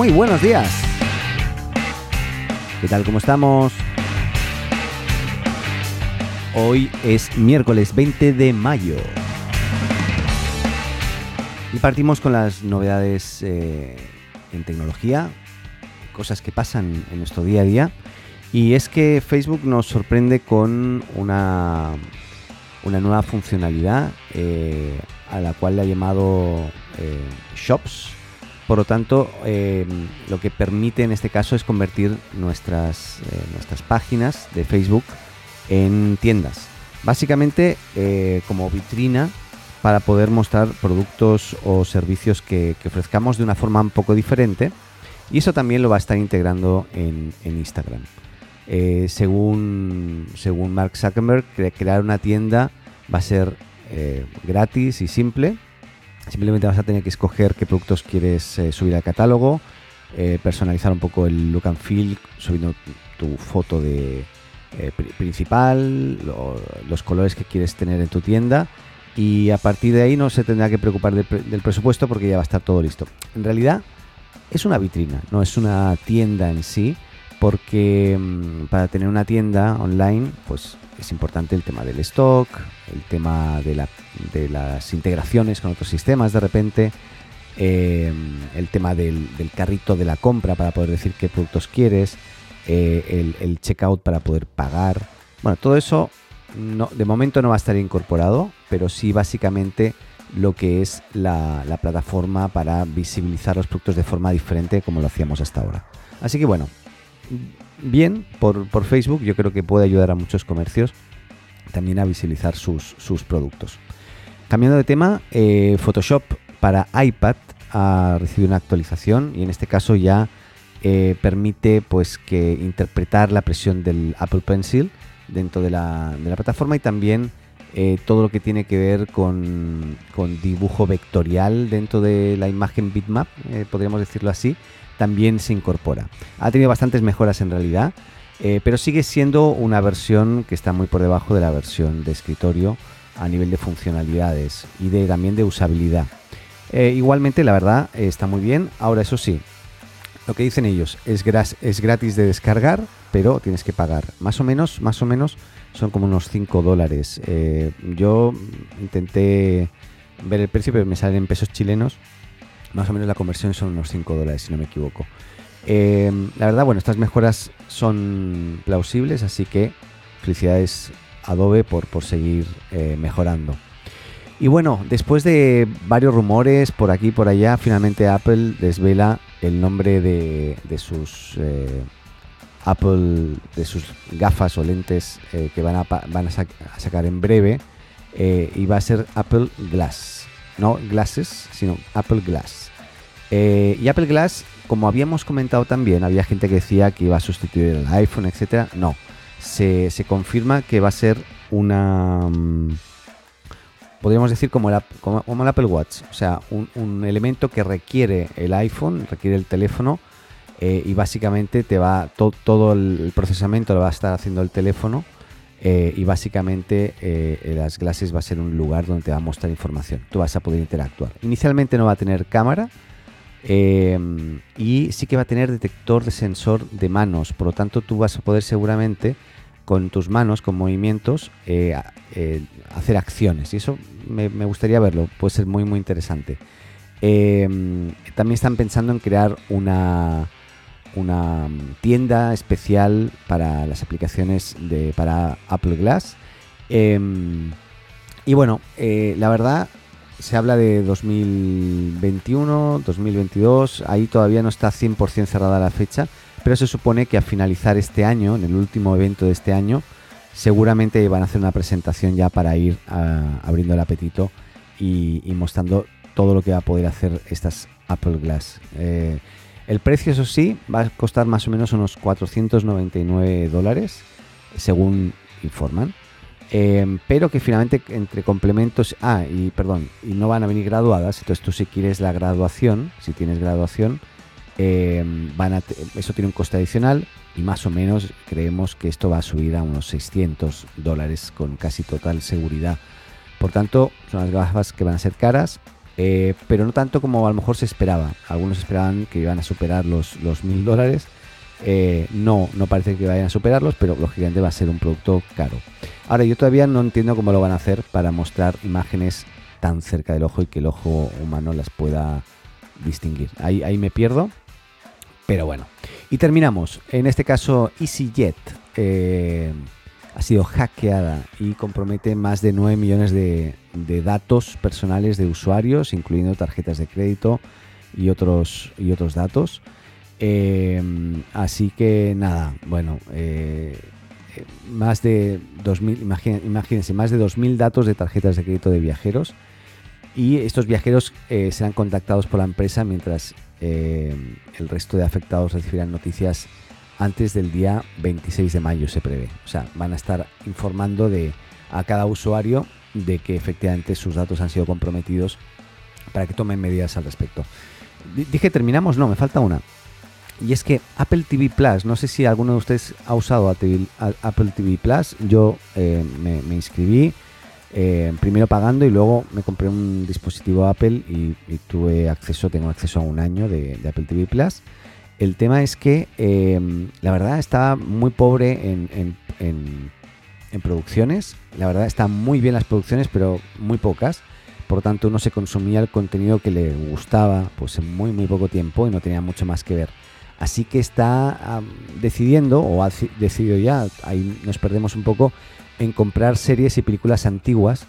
Muy buenos días. ¿Qué tal? ¿Cómo estamos? Hoy es miércoles 20 de mayo. Y partimos con las novedades eh, en tecnología, cosas que pasan en nuestro día a día. Y es que Facebook nos sorprende con una, una nueva funcionalidad eh, a la cual le ha llamado eh, Shops. Por lo tanto, eh, lo que permite en este caso es convertir nuestras, nuestras páginas de Facebook en tiendas. Básicamente como vitrina para poder mostrar productos o servicios que, ofrezcamos de una forma un poco diferente. Y eso también lo va a estar integrando en, Instagram. según, según Mark Zuckerberg, crear una tienda va a ser eh, gratis y simple. Simplemente vas a tener que escoger qué productos quieres eh, subir al catálogo, eh, personalizar un poco el look and feel subiendo tu foto de principal, los colores que quieres tener en tu tienda y a partir de ahí no se tendrá que preocupar del, presupuesto porque ya va a estar todo listo. En realidad es una vitrina, no es una tienda en sí, porque mm, para tener una tienda online, pues es importante el tema del stock, el tema de, las integraciones con otros sistemas de repente, eh, el tema del, carrito de la compra para poder decir qué productos quieres, eh, el, checkout para poder pagar. Bueno, todo eso de momento no va a estar incorporado, pero sí básicamente lo que es la plataforma para visibilizar los productos de forma diferente como lo hacíamos hasta ahora. Así que bueno, bien por, Facebook, yo creo que puede ayudar a muchos comercios también a visibilizar sus, productos. Cambiando de tema, eh, Photoshop para iPad ha recibido una actualización y en este caso ya eh, permite pues que interpretar la presión del Apple Pencil dentro de la, plataforma y también eh, todo lo que tiene que ver con, con, dibujo vectorial dentro de la imagen bitmap, podríamos decirlo así, también se incorpora. Ha tenido bastantes mejoras en realidad, eh, pero sigue siendo una versión que está muy por debajo de la versión de escritorio a nivel de funcionalidades y de, también de usabilidad. Eh, igualmente, la verdad, está muy bien. Ahora, eso sí, lo que dicen ellos es, es gratis de descargar, pero tienes que pagar. Más o menos, más o menos, son como unos 5 dólares. Eh, yo intenté ver el precio, pero me salen en pesos chilenos más o menos la conversión son unos 5 dólares, si no me equivoco. Eh, la verdad, bueno, estas mejoras son plausibles, así que felicidades Adobe por, por seguir eh, mejorando. Y bueno, después de varios rumores por aquí y por allá, finalmente Apple desvela el nombre de, sus eh, Apple, de sus gafas o lentes que van, a, van a, sacar en breve. y va a ser Apple Glass no Glasses, sino Apple Glass. Eh, y Apple Glass, como habíamos comentado también, había gente que decía que iba a sustituir el iPhone, etcétera. No, se, confirma que va a ser una. Mm, podríamos decir como el, como, el, Apple Watch, o sea, un, elemento que requiere el iPhone, requiere el teléfono. Eh, y básicamente te va todo el procesamiento lo va a estar haciendo el teléfono eh, y básicamente eh, las clases va a ser un lugar donde te va a mostrar información. Tú vas a poder interactuar. Inicialmente no va a tener cámara em, y sí que va a tener detector de sensor de manos. Por lo tanto, tú vas a poder seguramente con tus manos, con movimientos, eh, hacer acciones. Y eso me, me, gustaría verlo. Puede ser muy, muy interesante. Em, también están pensando en crear una una tienda especial para las aplicaciones de, para Apple Glass. Em, y bueno, eh, la verdad, se habla de 2021, 2022, ahí todavía no está 100% cerrada la fecha, pero se supone que a finalizar este año, en el último evento de este año, seguramente van a hacer una presentación ya para ir abriendo el apetito y, mostrando todo lo que va a poder hacer estas Apple Glass. Eh, el precio, eso sí, va a costar más o menos unos 499 dólares, según informan. Eh, pero que finalmente entre complementos, ah, y perdón, y no van a venir graduadas, entonces tú si quieres la graduación, si tienes graduación, eh, van a eso tiene un coste adicional y más o menos creemos que esto va a subir a unos 600 dólares con casi total seguridad. Por tanto, son las gafas que van a ser caras, eh, pero no tanto como a lo mejor se esperaba. Algunos esperaban que iban a superar los, mil dólares. Eh, no, no parece que vayan a superarlos, pero lógicamente va a ser un producto caro. Ahora, yo todavía no entiendo cómo lo van a hacer para mostrar imágenes tan cerca del ojo y que el ojo humano las pueda distinguir. Ahí, ahí me pierdo, pero bueno. Y terminamos. En este caso, EasyJet eh, ha sido hackeada y compromete más de 9 millones de, datos personales de usuarios, incluyendo tarjetas de crédito y otros, y otros datos. Eh, así que nada, bueno, eh, más de 2.000, imagínense, más de 2.000 datos de tarjetas de crédito de viajeros. Y estos viajeros serán contactados por la empresa mientras eh, el resto de afectados recibirán noticias antes del día 26 de mayo, se prevé. O sea, van a estar informando de, a cada usuario de que efectivamente sus datos han sido comprometidos para que tomen medidas al respecto. Dije, terminamos, no, me falta una. Y es que Apple TV Plus, no sé si alguno de ustedes ha usado Apple TV Plus, yo eh, me, inscribí, eh, primero pagando y luego me compré un dispositivo Apple y, tuve acceso, tengo acceso a un año de, Apple TV Plus. El tema es que em, la verdad está muy pobre en, producciones. La verdad están muy bien las producciones, pero muy pocas. Por lo tanto, uno se consumía el contenido que le gustaba pues en muy muy poco tiempo y no tenía mucho más que ver. Así que está decidiendo, o ha decidido ya, ahí nos perdemos un poco, en comprar series y películas antiguas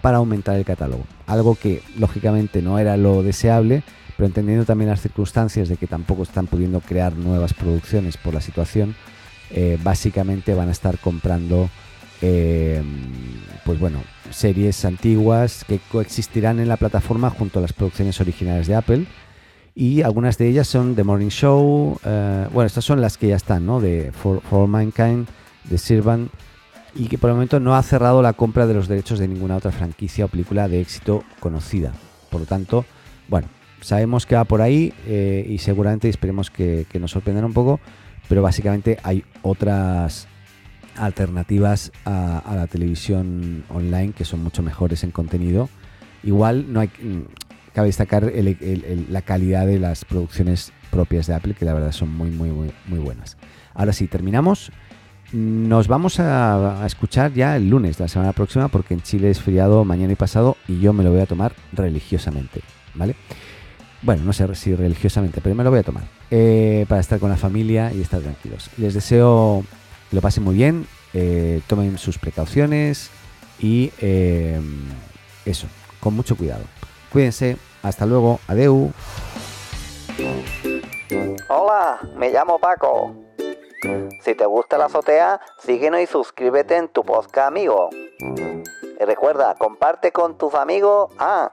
para aumentar el catálogo. Algo que lógicamente no era lo deseable, pero entendiendo también las circunstancias de que tampoco están pudiendo crear nuevas producciones por la situación, eh, básicamente van a estar comprando eh, pues bueno, series antiguas que coexistirán en la plataforma junto a las producciones originales de Apple. Y algunas de ellas son The Morning Show, eh, bueno, estas son las que ya están, ¿no? De For, For Mankind, The Servant, y que por el momento no ha cerrado la compra de los derechos de ninguna otra franquicia o película de éxito conocida. Por lo tanto, bueno, sabemos que va por ahí eh, y seguramente esperemos que, nos sorprendan un poco, pero básicamente hay otras alternativas a, la televisión online que son mucho mejores en contenido. Igual no hay, mm, cabe destacar la calidad de las producciones propias de Apple, que la verdad son muy, muy, muy, buenas. Ahora sí, terminamos. Nos vamos a, escuchar ya el lunes la semana próxima porque en Chile es feriado mañana y pasado y yo me lo voy a tomar religiosamente, ¿vale? Bueno, no sé si religiosamente, pero me lo voy a tomar eh, para estar con la familia y estar tranquilos. Les deseo que lo pasen muy bien, eh, tomen sus precauciones y eh, eso, con mucho cuidado. Cuídense, hasta luego, adeu. Hola, me llamo Paco. Si te gusta la azotea, síguenos y suscríbete en tu podcast amigo. Y recuerda, comparte con tus amigos, ah,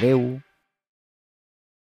Adeu.